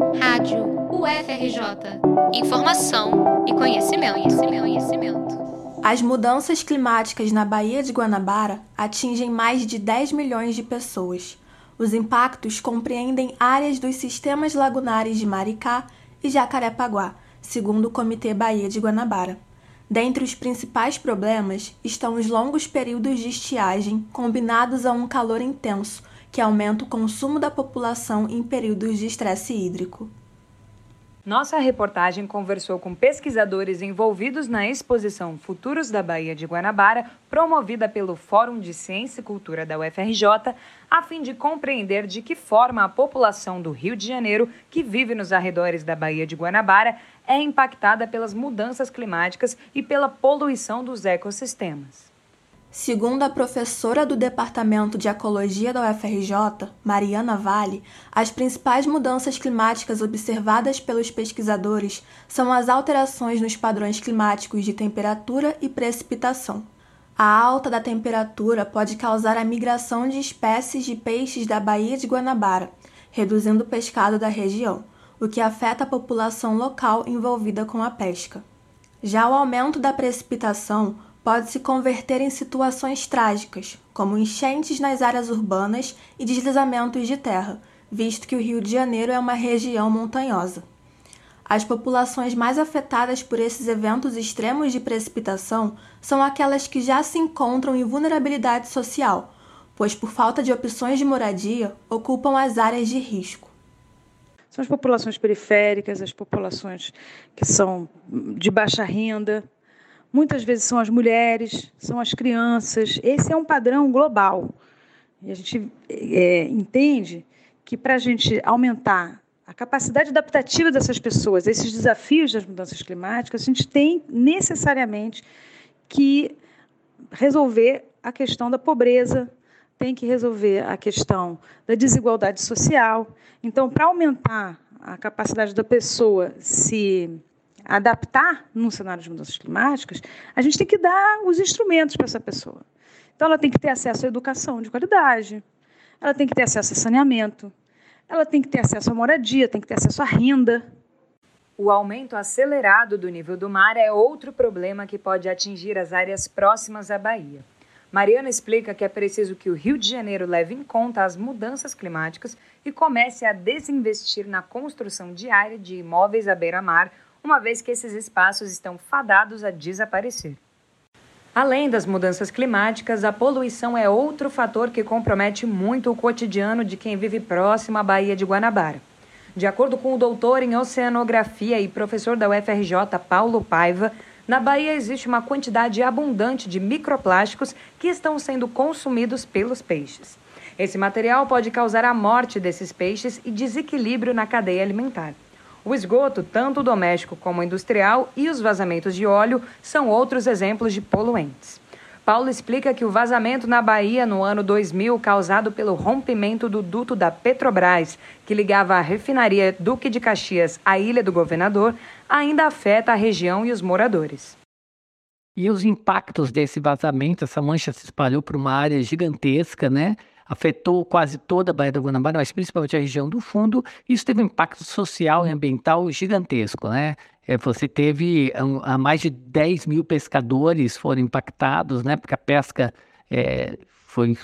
Rádio UFRJ. Informação e conhecimento, conhecimento, conhecimento. As mudanças climáticas na Baía de Guanabara atingem mais de 10 milhões de pessoas. Os impactos compreendem áreas dos sistemas lagunares de Maricá e Jacarepaguá, segundo o Comitê Baía de Guanabara. Dentre os principais problemas estão os longos períodos de estiagem combinados a um calor intenso, que aumenta o consumo da população em períodos de estresse hídrico. Nossa reportagem conversou com pesquisadores envolvidos na exposição Futuros da Baía de Guanabara, promovida pelo Fórum de Ciência e Cultura da UFRJ, a fim de compreender de que forma a população do Rio de Janeiro, que vive nos arredores da Baía de Guanabara, é impactada pelas mudanças climáticas e pela poluição dos ecossistemas. Segundo a professora do Departamento de Ecologia da UFRJ, Mariana Vale, as principais mudanças climáticas observadas pelos pesquisadores são as alterações nos padrões climáticos de temperatura e precipitação. A alta da temperatura pode causar a migração de espécies de peixes da Baía de Guanabara, reduzindo o pescado da região, o que afeta a população local envolvida com a pesca. Já o aumento da precipitação pode se converter em situações trágicas, como enchentes nas áreas urbanas e deslizamentos de terra, visto que o Rio de Janeiro é uma região montanhosa. As populações mais afetadas por esses eventos extremos de precipitação são aquelas que já se encontram em vulnerabilidade social, pois, por falta de opções de moradia, ocupam as áreas de risco. São as populações periféricas, as populações que são de baixa renda, Muitas vezes são as mulheres, são as crianças. Esse é um padrão global. E a gente é, entende que para a gente aumentar a capacidade adaptativa dessas pessoas, esses desafios das mudanças climáticas, a gente tem necessariamente que resolver a questão da pobreza, tem que resolver a questão da desigualdade social. Então, para aumentar a capacidade da pessoa se adaptar num cenário de mudanças climáticas, a gente tem que dar os instrumentos para essa pessoa. Então, ela tem que ter acesso à educação de qualidade, ela tem que ter acesso a saneamento, ela tem que ter acesso à moradia, tem que ter acesso à renda. O aumento acelerado do nível do mar é outro problema que pode atingir as áreas próximas à Bahia. Mariana explica que é preciso que o Rio de Janeiro leve em conta as mudanças climáticas e comece a desinvestir na construção diária de imóveis à beira-mar uma vez que esses espaços estão fadados a desaparecer. Além das mudanças climáticas, a poluição é outro fator que compromete muito o cotidiano de quem vive próximo à Baía de Guanabara. De acordo com o doutor em oceanografia e professor da UFRJ, Paulo Paiva, na Bahia existe uma quantidade abundante de microplásticos que estão sendo consumidos pelos peixes. Esse material pode causar a morte desses peixes e desequilíbrio na cadeia alimentar. O esgoto, tanto doméstico como industrial, e os vazamentos de óleo são outros exemplos de poluentes. Paulo explica que o vazamento na Bahia no ano 2000, causado pelo rompimento do duto da Petrobras, que ligava a refinaria Duque de Caxias à Ilha do Governador, ainda afeta a região e os moradores. E os impactos desse vazamento, essa mancha se espalhou por uma área gigantesca, né? Afetou quase toda a Baía da Guanabara, mas principalmente a região do fundo. Isso teve um impacto social e ambiental gigantesco, né? É, você teve um, mais de 10 mil pescadores foram impactados, né? Porque a pesca é, foi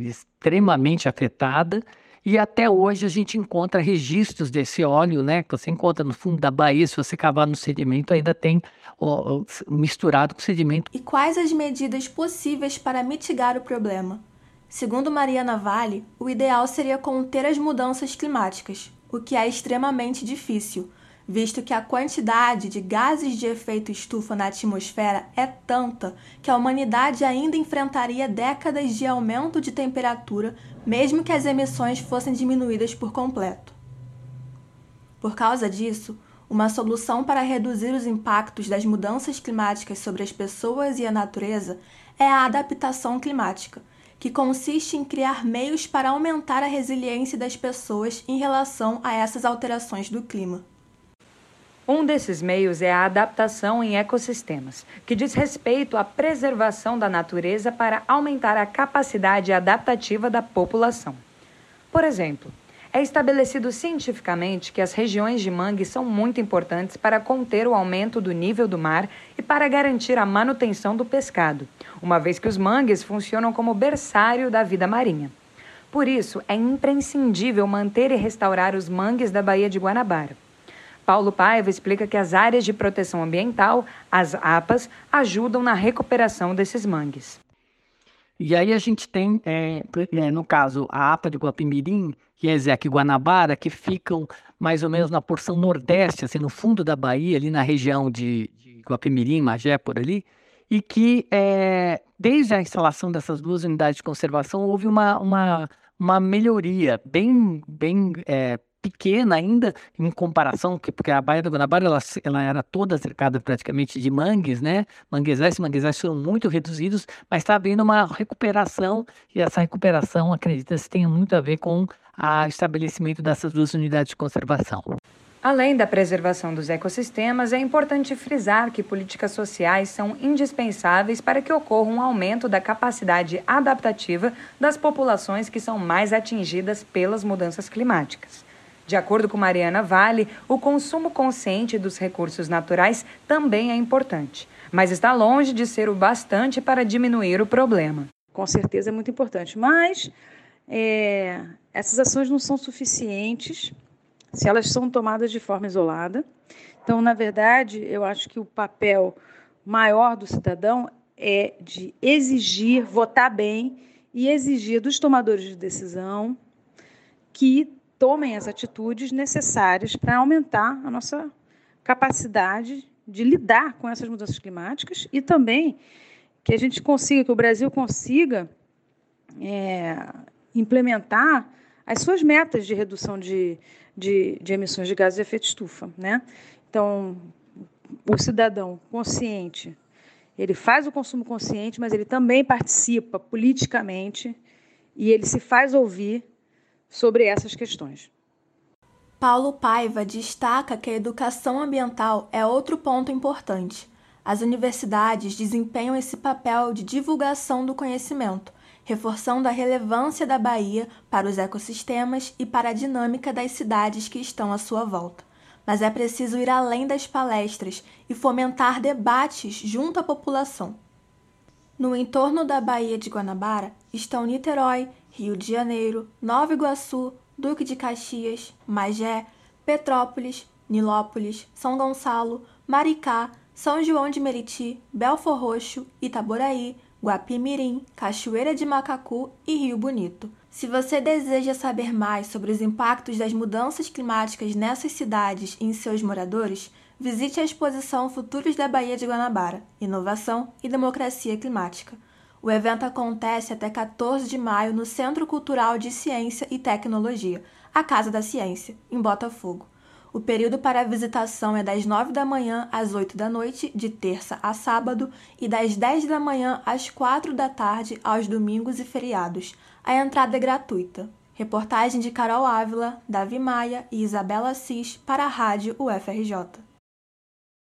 extremamente afetada. E até hoje a gente encontra registros desse óleo, né? Que você encontra no fundo da Bahia, se você cavar no sedimento, ainda tem ó, misturado com sedimento. E quais as medidas possíveis para mitigar o problema? Segundo Mariana Vale, o ideal seria conter as mudanças climáticas, o que é extremamente difícil, visto que a quantidade de gases de efeito estufa na atmosfera é tanta que a humanidade ainda enfrentaria décadas de aumento de temperatura, mesmo que as emissões fossem diminuídas por completo. Por causa disso, uma solução para reduzir os impactos das mudanças climáticas sobre as pessoas e a natureza é a adaptação climática que consiste em criar meios para aumentar a resiliência das pessoas em relação a essas alterações do clima. Um desses meios é a adaptação em ecossistemas, que diz respeito à preservação da natureza para aumentar a capacidade adaptativa da população. Por exemplo, É estabelecido cientificamente que as regiões de mangue são muito importantes para conter o aumento do nível do mar e para garantir a manutenção do pescado, uma vez que os mangues funcionam como berçário da vida marinha. Por isso, é imprescindível manter e restaurar os mangues da Baía de Guanabara. Paulo Paiva explica que as áreas de proteção ambiental, as APAs, ajudam na recuperação desses mangues. E aí a gente tem, é, é no caso, a APA de Guapimirim e a ESEC Guanabara, que ficam mais ou menos na porção nordeste, assim, no fundo da Bahia, ali na região de, de Guapimirim, Magé, por ali, e que é, desde a instalação dessas duas unidades de conservação houve uma, uma, uma melhoria bem, bem é, pequena ainda em comparação, porque a Baía da Guanabara ela, ela era toda cercada praticamente de mangues, né? Manguezais manguezais foram muito reduzidos, mas está havendo uma recuperação e essa recuperação, acredita-se, tem muito a ver com o estabelecimento dessas duas unidades de conservação. Além da preservação dos ecossistemas, é importante frisar que políticas sociais são indispensáveis para que ocorra um aumento da capacidade adaptativa das populações que são mais atingidas pelas mudanças climáticas. De acordo com Mariana Vale, o consumo consciente dos recursos naturais também é importante, mas está longe de ser o bastante para diminuir o problema. Com certeza é muito importante, mas é, essas ações não são suficientes se elas são tomadas de forma isolada. Então, na verdade, eu acho que o papel maior do cidadão é de exigir, votar bem e exigir dos tomadores de decisão que tomem as atitudes necessárias para aumentar a nossa capacidade de lidar com essas mudanças climáticas e também que a gente consiga, que o Brasil consiga é, implementar as suas metas de redução de, de, de, emissões de gases de efeito estufa. Né? Então, o cidadão consciente, ele faz o consumo consciente, mas ele também participa politicamente e ele se faz ouvir sobre essas questões. Paulo Paiva destaca que a educação ambiental é outro ponto importante. As universidades desempenham esse papel de divulgação do conhecimento, reforçando a relevância da Bahia para os ecossistemas e para a dinâmica das cidades que estão à sua volta. Mas é preciso ir além das palestras e fomentar debates junto à população. No entorno da Baía de Guanabara estão Niterói, Rio de Janeiro, Nova Iguaçu, Duque de Caxias, Magé, Petrópolis, Nilópolis, São Gonçalo, Maricá, São João de Meriti, Belfor Roxo, Itaboraí, Guapimirim, Cachoeira de Macacu e Rio Bonito. Se você deseja saber mais sobre os impactos das mudanças climáticas nessas cidades e em seus moradores, visite a exposição Futuros da Baía de Guanabara Inovação e Democracia Climática o evento acontece até 14 de maio no Centro Cultural de Ciência e Tecnologia, a Casa da Ciência, em Botafogo. O período para a visitação é das 9 da manhã às 8 da noite, de terça a sábado, e das 10 da manhã às 4 da tarde, aos domingos e feriados. A entrada é gratuita. Reportagem de Carol Ávila, Davi Maia e Isabela Assis para a Rádio UFRJ.